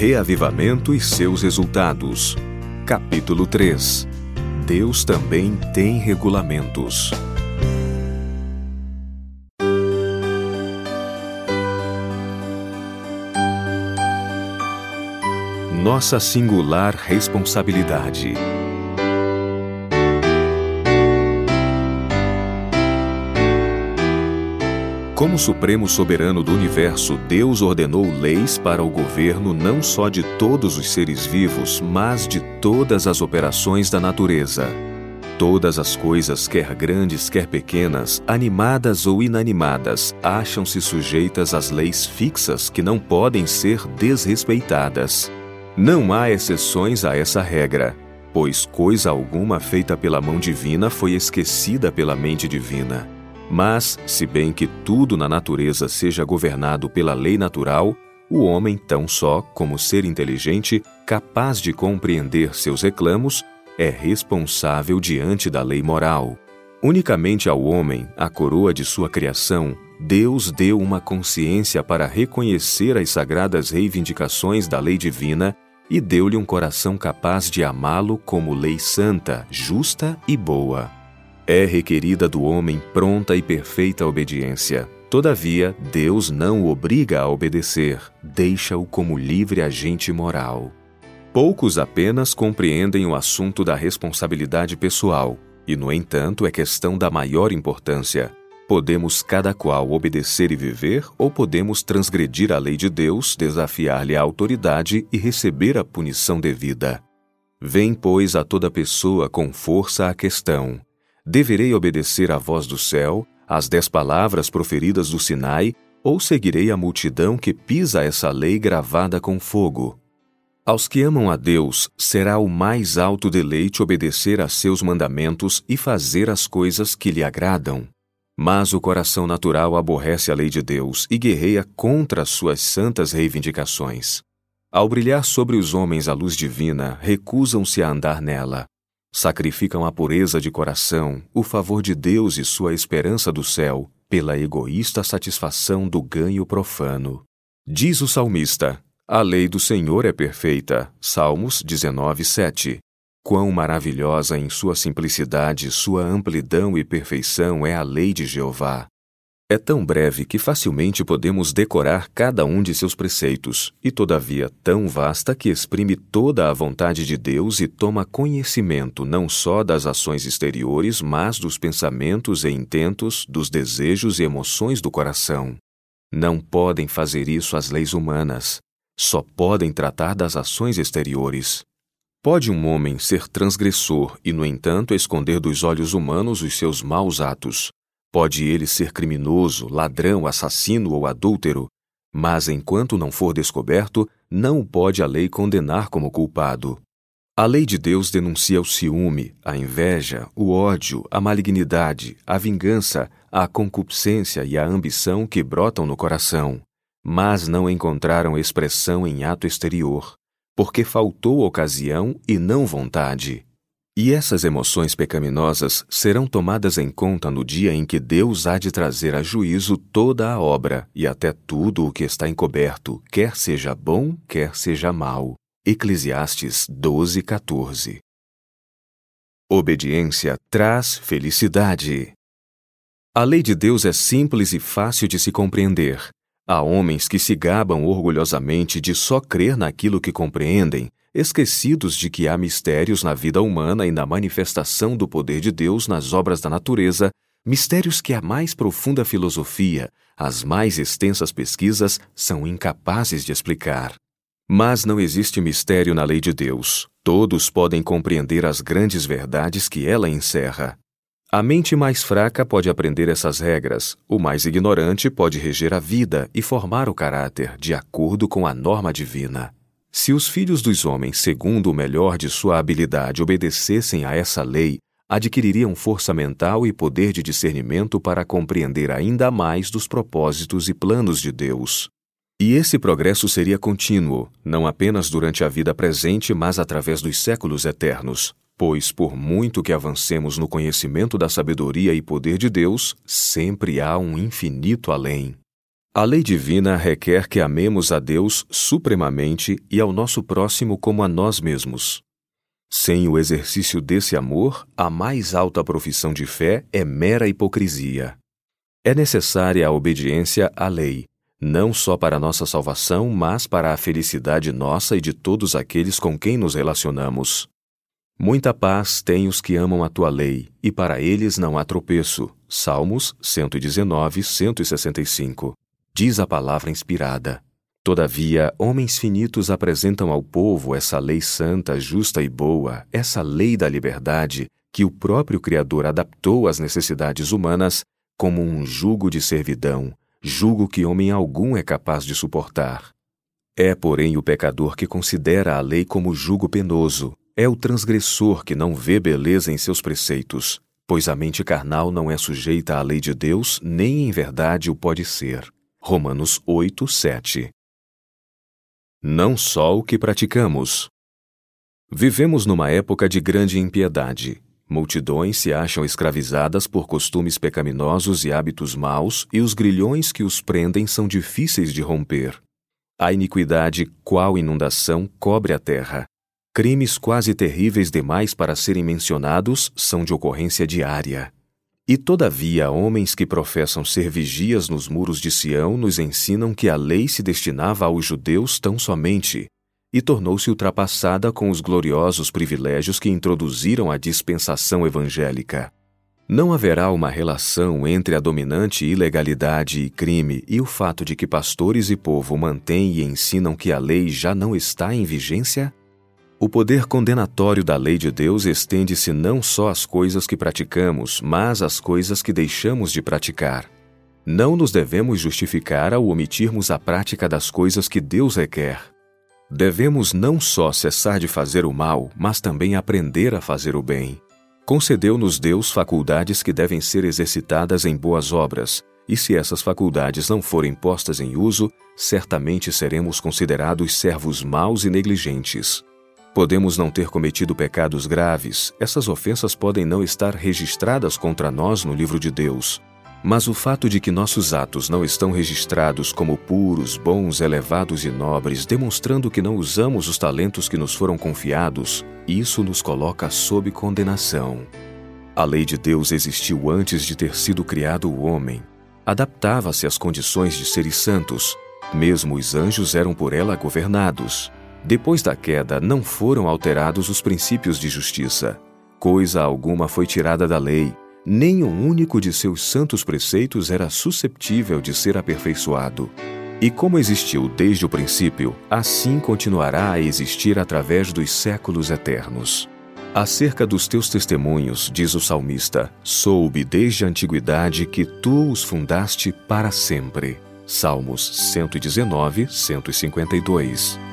Reavivamento e seus resultados. Capítulo 3 Deus também tem regulamentos. Nossa singular responsabilidade. Como Supremo Soberano do Universo, Deus ordenou leis para o governo não só de todos os seres vivos, mas de todas as operações da natureza. Todas as coisas, quer grandes, quer pequenas, animadas ou inanimadas, acham-se sujeitas às leis fixas que não podem ser desrespeitadas. Não há exceções a essa regra, pois coisa alguma feita pela mão divina foi esquecida pela mente divina. Mas, se bem que tudo na natureza seja governado pela lei natural, o homem, tão só como ser inteligente, capaz de compreender seus reclamos, é responsável diante da lei moral. Unicamente ao homem, a coroa de sua criação, Deus deu uma consciência para reconhecer as sagradas reivindicações da lei divina e deu-lhe um coração capaz de amá-lo como lei santa, justa e boa. É requerida do homem pronta e perfeita obediência. Todavia, Deus não o obriga a obedecer, deixa-o como livre agente moral. Poucos apenas compreendem o assunto da responsabilidade pessoal, e, no entanto, é questão da maior importância. Podemos cada qual obedecer e viver, ou podemos transgredir a lei de Deus, desafiar-lhe a autoridade e receber a punição devida. Vem, pois, a toda pessoa com força a questão: Deverei obedecer à voz do céu, às dez palavras proferidas do Sinai, ou seguirei a multidão que pisa essa lei gravada com fogo? Aos que amam a Deus, será o mais alto deleite obedecer a seus mandamentos e fazer as coisas que lhe agradam. Mas o coração natural aborrece a lei de Deus e guerreia contra suas santas reivindicações. Ao brilhar sobre os homens a luz divina, recusam-se a andar nela. Sacrificam a pureza de coração, o favor de Deus e sua esperança do céu, pela egoísta satisfação do ganho profano. Diz o salmista: A lei do Senhor é perfeita. Salmos 19, 7. Quão maravilhosa em sua simplicidade, sua amplidão e perfeição é a lei de Jeová. É tão breve que facilmente podemos decorar cada um de seus preceitos, e todavia tão vasta que exprime toda a vontade de Deus e toma conhecimento não só das ações exteriores, mas dos pensamentos e intentos, dos desejos e emoções do coração. Não podem fazer isso as leis humanas, só podem tratar das ações exteriores. Pode um homem ser transgressor e, no entanto, esconder dos olhos humanos os seus maus atos, Pode ele ser criminoso, ladrão, assassino ou adúltero, mas enquanto não for descoberto, não o pode a lei condenar como culpado. A lei de Deus denuncia o ciúme, a inveja, o ódio, a malignidade, a vingança, a concupiscência e a ambição que brotam no coração, mas não encontraram expressão em ato exterior, porque faltou ocasião e não vontade. E essas emoções pecaminosas serão tomadas em conta no dia em que Deus há de trazer a juízo toda a obra e até tudo o que está encoberto, quer seja bom, quer seja mal. Eclesiastes 12, 14. Obediência traz felicidade. A lei de Deus é simples e fácil de se compreender. Há homens que se gabam orgulhosamente de só crer naquilo que compreendem esquecidos de que há mistérios na vida humana e na manifestação do poder de Deus nas obras da natureza, mistérios que a mais profunda filosofia, as mais extensas pesquisas são incapazes de explicar. Mas não existe mistério na lei de Deus. Todos podem compreender as grandes verdades que ela encerra. A mente mais fraca pode aprender essas regras, o mais ignorante pode reger a vida e formar o caráter de acordo com a norma divina. Se os filhos dos homens, segundo o melhor de sua habilidade, obedecessem a essa lei, adquiririam força mental e poder de discernimento para compreender ainda mais dos propósitos e planos de Deus. E esse progresso seria contínuo, não apenas durante a vida presente, mas através dos séculos eternos. Pois, por muito que avancemos no conhecimento da sabedoria e poder de Deus, sempre há um infinito além. A lei divina requer que amemos a Deus supremamente e ao nosso próximo como a nós mesmos. Sem o exercício desse amor, a mais alta profissão de fé é mera hipocrisia. É necessária a obediência à lei, não só para nossa salvação, mas para a felicidade nossa e de todos aqueles com quem nos relacionamos. Muita paz têm os que amam a tua lei, e para eles não há tropeço. Salmos 119, 165. Diz a palavra inspirada. Todavia, homens finitos apresentam ao povo essa lei santa, justa e boa, essa lei da liberdade, que o próprio Criador adaptou às necessidades humanas, como um jugo de servidão, julgo que homem algum é capaz de suportar. É, porém, o pecador que considera a lei como jugo penoso, é o transgressor que não vê beleza em seus preceitos, pois a mente carnal não é sujeita à lei de Deus, nem em verdade o pode ser. Romanos 8, 7. Não só o que praticamos. Vivemos numa época de grande impiedade, Multidões se acham escravizadas por costumes pecaminosos e hábitos maus, e os grilhões que os prendem são difíceis de romper. A iniquidade, qual inundação, cobre a terra. Crimes quase terríveis demais para serem mencionados são de ocorrência diária. E todavia, homens que professam ser vigias nos muros de Sião nos ensinam que a lei se destinava aos judeus tão somente, e tornou-se ultrapassada com os gloriosos privilégios que introduziram a dispensação evangélica. Não haverá uma relação entre a dominante ilegalidade e crime e o fato de que pastores e povo mantêm e ensinam que a lei já não está em vigência? O poder condenatório da lei de Deus estende-se não só às coisas que praticamos, mas às coisas que deixamos de praticar. Não nos devemos justificar ao omitirmos a prática das coisas que Deus requer. Devemos não só cessar de fazer o mal, mas também aprender a fazer o bem. Concedeu-nos Deus faculdades que devem ser exercitadas em boas obras, e se essas faculdades não forem postas em uso, certamente seremos considerados servos maus e negligentes. Podemos não ter cometido pecados graves, essas ofensas podem não estar registradas contra nós no livro de Deus, mas o fato de que nossos atos não estão registrados como puros, bons, elevados e nobres, demonstrando que não usamos os talentos que nos foram confiados, isso nos coloca sob condenação. A lei de Deus existiu antes de ter sido criado o homem. Adaptava-se às condições de seres santos. Mesmo os anjos eram por ela governados. Depois da queda, não foram alterados os princípios de justiça. Coisa alguma foi tirada da lei, nem um único de seus santos preceitos era susceptível de ser aperfeiçoado. E como existiu desde o princípio, assim continuará a existir através dos séculos eternos. Acerca dos teus testemunhos, diz o salmista, soube desde a antiguidade que tu os fundaste para sempre. Salmos 119, 152.